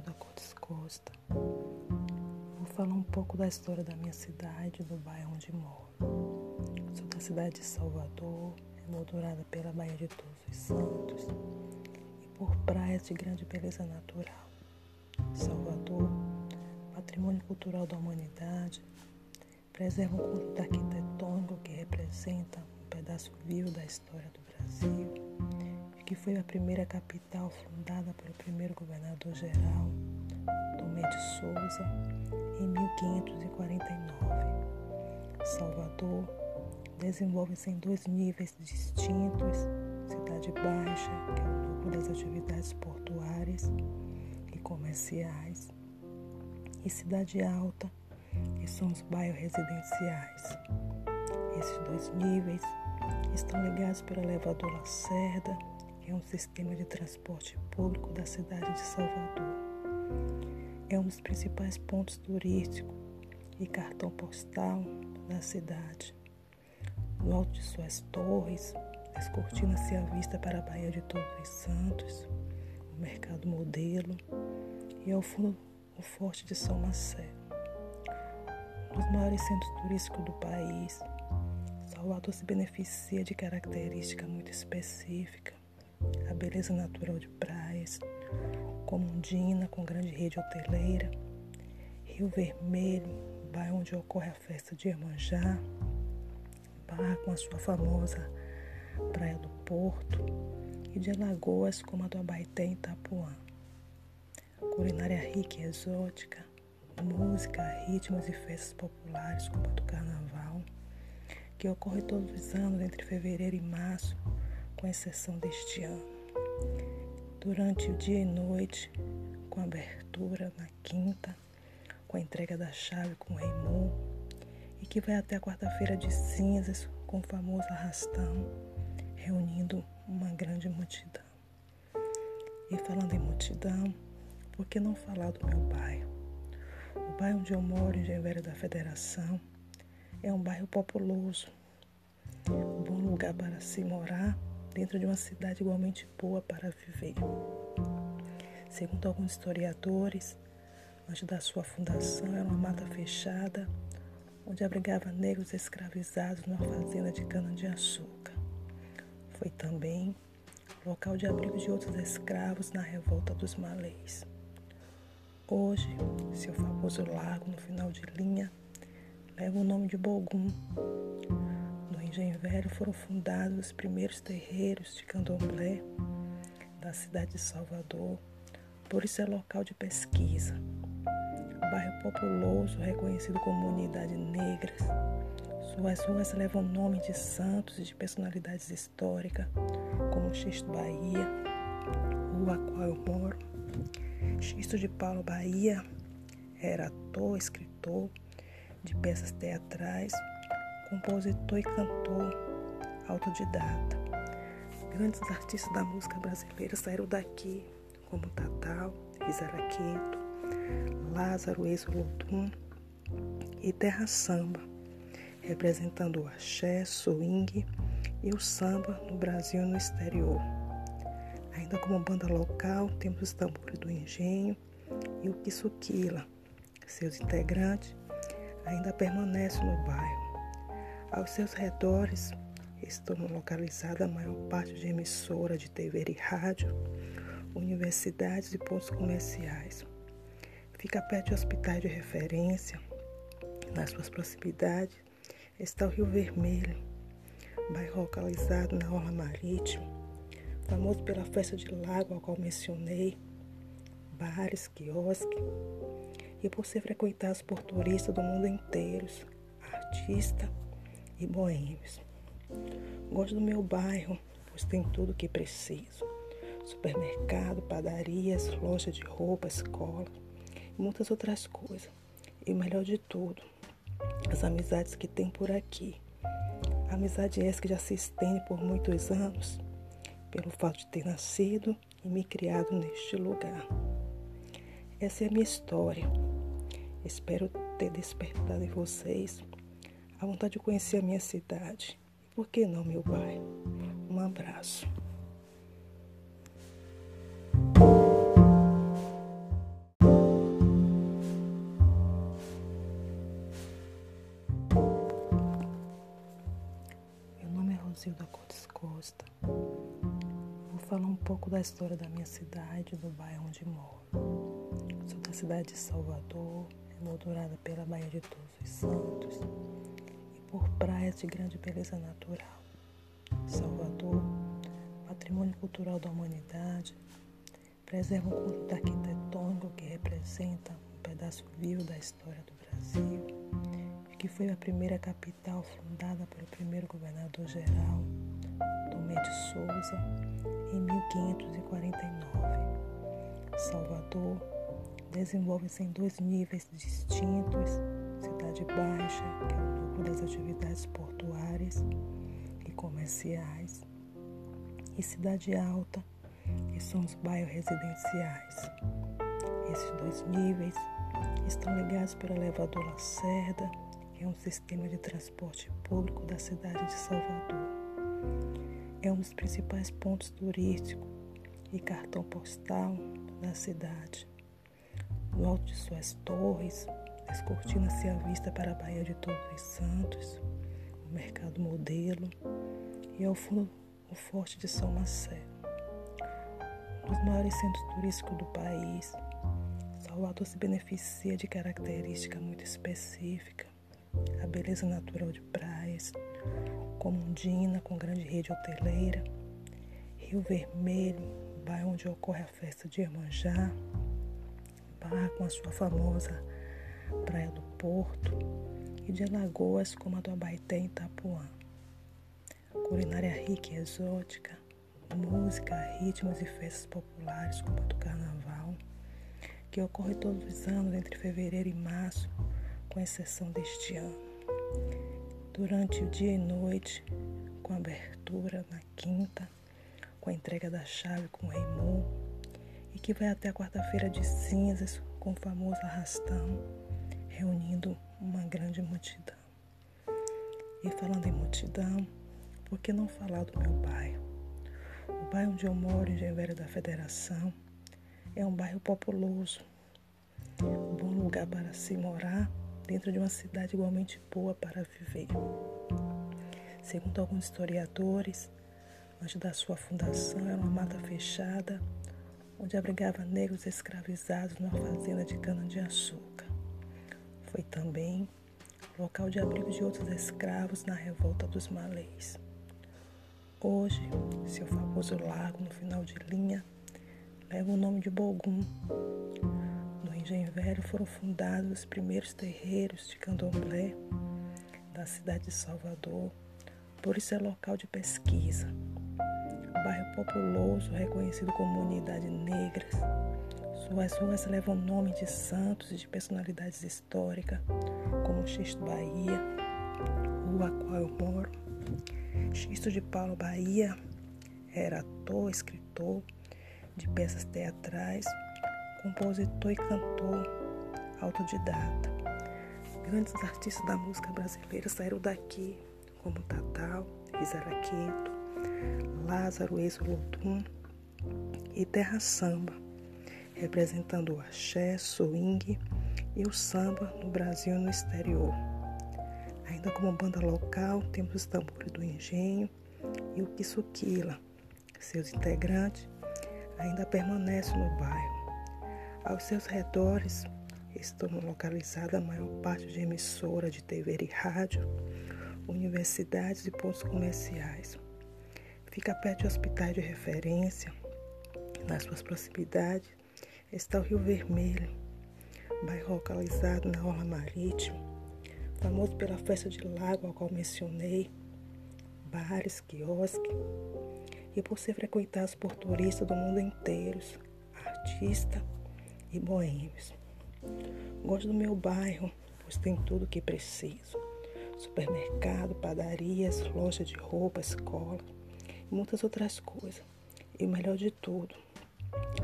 da Cortes Costa. Vou falar um pouco da história da minha cidade, do bairro onde moro. Sou da cidade de Salvador, emoldurada pela Baía de Todos os Santos e por praias de grande beleza natural. Salvador, patrimônio cultural da humanidade, preserva um conjunto arquitetônico que representa um pedaço vivo da história do Brasil que foi a primeira capital fundada pelo primeiro governador-geral, Tomé de Souza, em 1549. Salvador desenvolve-se em dois níveis distintos: Cidade Baixa, que é o núcleo das atividades portuárias e comerciais, e Cidade Alta, que são os bairros residenciais. Esses dois níveis estão ligados pelo elevador Lacerda é um sistema de transporte público da cidade de Salvador. É um dos principais pontos turísticos e cartão postal da cidade. No alto de suas torres, descortina-se a vista para a Baía de Todos os Santos, o Mercado Modelo e ao fundo o Forte de São Marcelo. Um dos maiores centros turísticos do país, Salvador se beneficia de característica muito específica a beleza natural de praias, como Undina, com grande rede hoteleira, Rio Vermelho, bairro onde ocorre a festa de Iemanjá, Barra com a sua famosa Praia do Porto, e de Alagoas como a do Abaeté em Itapuã. Culinária rica e exótica, música, ritmos e festas populares como a do Carnaval, que ocorre todos os anos entre fevereiro e março, com exceção deste ano. Durante o dia e noite, com abertura na quinta, com a entrega da chave com o Raimundo, e que vai até a quarta-feira de cinzas com o famoso arrastão, reunindo uma grande multidão. E falando em multidão, por que não falar do meu bairro? O bairro onde eu moro, em Genvério da Federação, é um bairro populoso, um bom lugar para se morar dentro de uma cidade igualmente boa para viver. Segundo alguns historiadores, antes da sua fundação era uma mata fechada onde abrigava negros escravizados numa fazenda de cana-de-açúcar. Foi também local de abrigo de outros escravos na revolta dos malês. Hoje, seu famoso lago no final de linha leva o nome de Bogum, Engenho Velho foram fundados os primeiros terreiros de candomblé da cidade de Salvador, por isso é local de pesquisa. Bairro populoso, reconhecido como unidade negras. Suas ruas levam nome de santos e de personalidades históricas, como Xisto Bahia, rua a qual eu moro. Xisto de Paulo Bahia era ator, escritor de peças teatrais compositor e cantor autodidata. Grandes artistas da música brasileira saíram daqui, como Tatal, Isaraqueto, Lázaro Exolodum e Terra Samba, representando o axé, swing e o samba no Brasil e no exterior. Ainda como banda local, temos os tambores do Engenho e o Kisuquila. Seus integrantes ainda permanecem no bairro. Aos seus redores estão localizadas a maior parte de emissoras de TV e rádio, universidades e pontos comerciais. Fica perto de hospitais de referência. Nas suas proximidades está o Rio Vermelho, bairro localizado na Orla Marítima, famoso pela festa de lago ao qual mencionei, bares, quiosques, e por ser frequentados por turistas do mundo inteiro, artistas, e boêmios. Gosto do meu bairro, pois tem tudo o que preciso: supermercado, padarias, loja de roupa, escola e muitas outras coisas. E o melhor de tudo, as amizades que tem por aqui. Amizade essa que já se estende por muitos anos, pelo fato de ter nascido e me criado neste lugar. Essa é a minha história. Espero ter despertado em vocês a vontade de conhecer a minha cidade. Por que não meu bairro? Um abraço. Meu nome é Rosilda Cortes Costa. Vou falar um pouco da história da minha cidade, do bairro onde moro. Sou da cidade de Salvador, é emoldurada pela Baía de Todos os Santos por praias de grande beleza natural. Salvador, patrimônio cultural da humanidade, preserva um conjunto arquitetônico que representa um pedaço vivo da história do Brasil que foi a primeira capital fundada pelo primeiro governador-geral, Tomé de Souza, em 1549. Salvador desenvolve-se em dois níveis distintos: Cidade Baixa, que é o núcleo das atividades portuárias e comerciais, e Cidade Alta, que são os bairros residenciais. Esses dois níveis estão ligados pelo elevador Lacerda é um sistema de transporte público da cidade de Salvador. É um dos principais pontos turísticos e cartão postal da cidade. No alto de suas torres, descortina-se a vista para a Baía de Todos os Santos, o Mercado Modelo e ao fundo o Forte de São Marcelo. Um dos maiores centros turísticos do país, Salvador se beneficia de característica muito específica. A beleza natural de praias, como Undina, com grande rede hoteleira, Rio Vermelho, bairro onde ocorre a festa de Iemanjá, Barra com a sua famosa Praia do Porto, e de Alagoas como a do Abaeté em Itapuã. Culinária rica e exótica, música, ritmos e festas populares como a do Carnaval, que ocorre todos os anos entre fevereiro e março, com exceção deste ano. Durante o dia e noite, com abertura na quinta, com a entrega da chave com o Raimundo, e que vai até a quarta-feira de cinzas com o famoso arrastão, reunindo uma grande multidão. E falando em multidão, por que não falar do meu bairro? O bairro onde eu moro, em Genveira da Federação, é um bairro populoso, um bom lugar para se morar dentro de uma cidade igualmente boa para viver. Segundo alguns historiadores, antes da sua fundação era uma mata fechada onde abrigava negros escravizados numa fazenda de cana-de-açúcar. Foi também local de abrigo de outros escravos na revolta dos malês. Hoje, seu famoso lago no final de linha leva o nome de Bogum, Engenho Velho foram fundados os primeiros terreiros de candomblé da cidade de Salvador, por isso é local de pesquisa. Bairro populoso, reconhecido como unidade negras. Suas ruas levam nome de santos e de personalidades históricas, como Xisto Bahia, rua a qual eu moro. Xisto de Paulo Bahia era ator, escritor de peças teatrais, compositor e cantor autodidata. Grandes artistas da música brasileira saíram daqui, como Tatal, Isaraqueto, Lázaro Exolodum e Terra Samba, representando o axé, swing e o samba no Brasil e no exterior. Ainda como banda local, temos os tambores do Engenho e o Kisuquila. Seus integrantes ainda permanecem no bairro. Aos seus redores estão localizadas a maior parte de emissoras de TV e rádio, universidades e pontos comerciais. Fica perto de hospitais de referência. Nas suas proximidades está o Rio Vermelho, bairro localizado na Orla Marítima, famoso pela festa de lago, a qual mencionei, bares, quiosques, e por ser frequentado por turistas do mundo inteiro, artistas, e boêmios. Gosto do meu bairro, pois tem tudo o que preciso: supermercado, padarias, loja de roupa, escola e muitas outras coisas. E o melhor de tudo,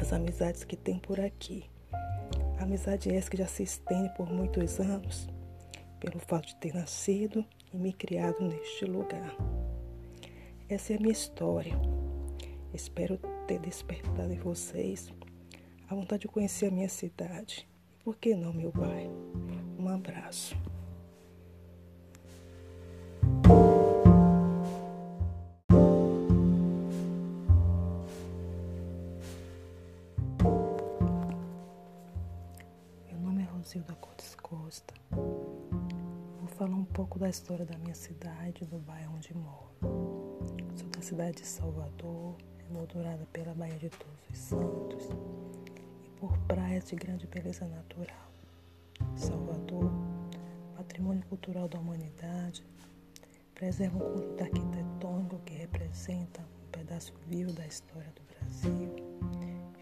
as amizades que tem por aqui. Amizade essa que já se estende por muitos anos, pelo fato de ter nascido e me criado neste lugar. Essa é a minha história. Espero ter despertado em vocês a vontade de conhecer a minha cidade. Por que não meu bairro? Um abraço. Pouco da história da minha cidade, do bairro onde moro. Sou da cidade de Salvador, emoldurada pela Baía de Todos os Santos e por praias de grande beleza natural. Salvador, patrimônio cultural da humanidade, preserva um conjunto arquitetônico que representa um pedaço vivo da história do Brasil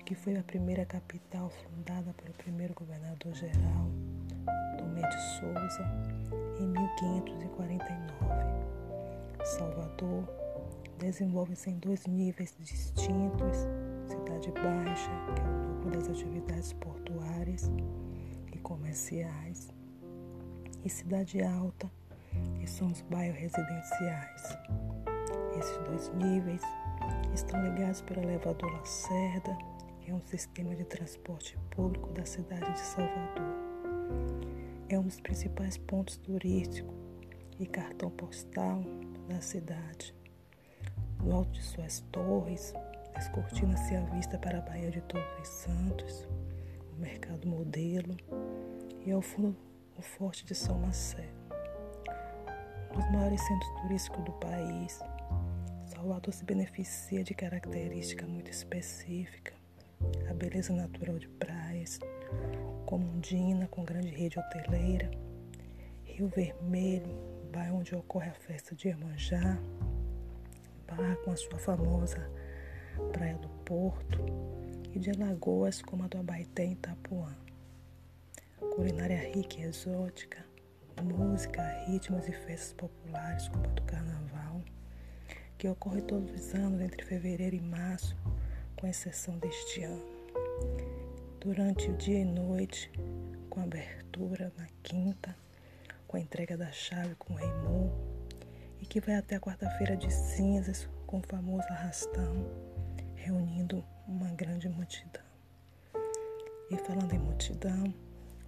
que foi a primeira capital fundada pelo primeiro governador-geral, Tomé de Souza, em 1549. Salvador desenvolve-se em dois níveis distintos: Cidade Baixa, que é o núcleo das atividades portuárias e comerciais, e Cidade Alta, que são os bairros residenciais. Esses dois níveis estão ligados pelo elevador Lacerda é um sistema de transporte público da cidade de Salvador. É um dos principais pontos turísticos e cartão postal da cidade. No alto de suas torres, descortina-se a vista para a Baía de Todos os Santos, o Mercado Modelo e ao fundo o Forte de São Marcelo. Um dos maiores centros turísticos do país, Salvador se beneficia de característica muito específica a beleza natural de praias, como Undina, com grande rede hoteleira, Rio Vermelho, bairro onde ocorre a festa de Iemanjá, Barra com a sua famosa Praia do Porto, e de Alagoas como a do Abaeté em Itapuã. Culinária rica e exótica, música, ritmos e festas populares como a do Carnaval, que ocorre todos os anos entre fevereiro e março, com exceção deste ano. Durante o dia e noite, com abertura na quinta, com a entrega da chave com o Raimundo, e que vai até a quarta-feira de cinzas com o famoso arrastão, reunindo uma grande multidão. E falando em multidão,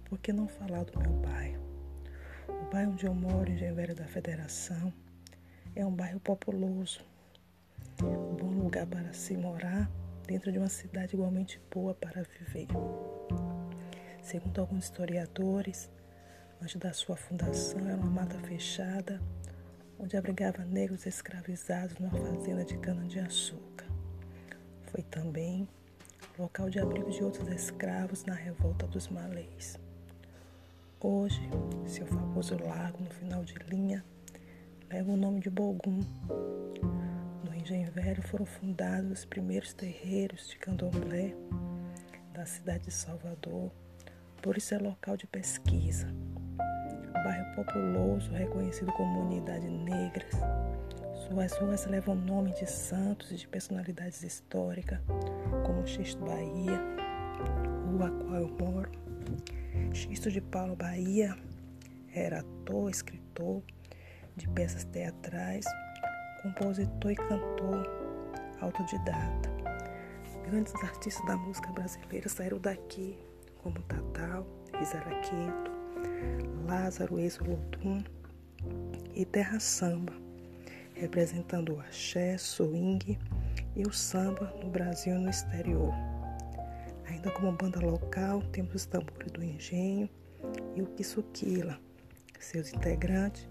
por que não falar do meu bairro? O bairro onde eu moro, em Genveira da Federação, é um bairro populoso, um bom lugar para se morar dentro de uma cidade igualmente boa para viver. Segundo alguns historiadores, antes da sua fundação era uma mata fechada onde abrigava negros escravizados numa fazenda de cana-de-açúcar. Foi também local de abrigo de outros escravos na revolta dos malês. Hoje, seu famoso lago no final de linha leva o nome de Bogum, Engenho Velho foram fundados os primeiros terreiros de candomblé da cidade de Salvador, por isso é local de pesquisa. Bairro populoso, reconhecido como unidade negras. Suas ruas levam nome de santos e de personalidades históricas, como Xisto Bahia, rua a qual eu moro. Xisto de Paulo Bahia era ator, escritor de peças teatrais compositor e cantor autodidata. Grandes artistas da música brasileira saíram daqui, como Tatal, Isaraqueto, Lázaro Exolodum e Terra Samba, representando o axé, swing e o samba no Brasil e no exterior. Ainda como banda local, temos os tambores do engenho e o Kisuquila. Seus integrantes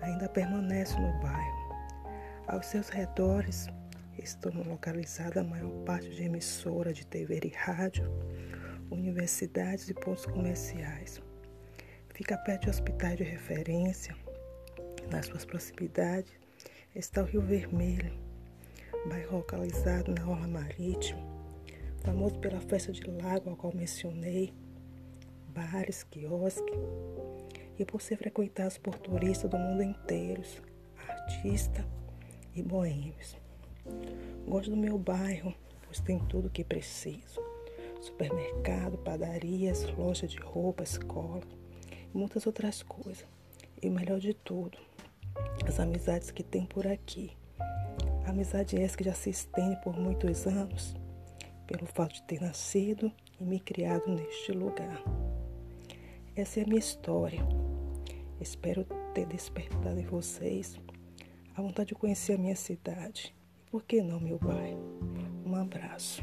ainda permanecem no bairro. Aos seus redores estão localizadas a maior parte de emissoras de TV e rádio, universidades e pontos comerciais. Fica perto de hospitais de referência. Nas suas proximidades está o Rio Vermelho, bairro localizado na Orla Marítima, famoso pela festa de lago a qual mencionei, bares, quiosques, e por ser frequentados por turistas do mundo inteiro, artistas, e boêmios. Gosto do meu bairro, pois tem tudo o que preciso: supermercado, padarias, loja de roupa, escola e muitas outras coisas. E o melhor de tudo, as amizades que tem por aqui. Amizade essa que já se estende por muitos anos, pelo fato de ter nascido e me criado neste lugar. Essa é a minha história. Espero ter despertado em vocês a vontade de conhecer a minha cidade. Por que não meu bairro? Um abraço.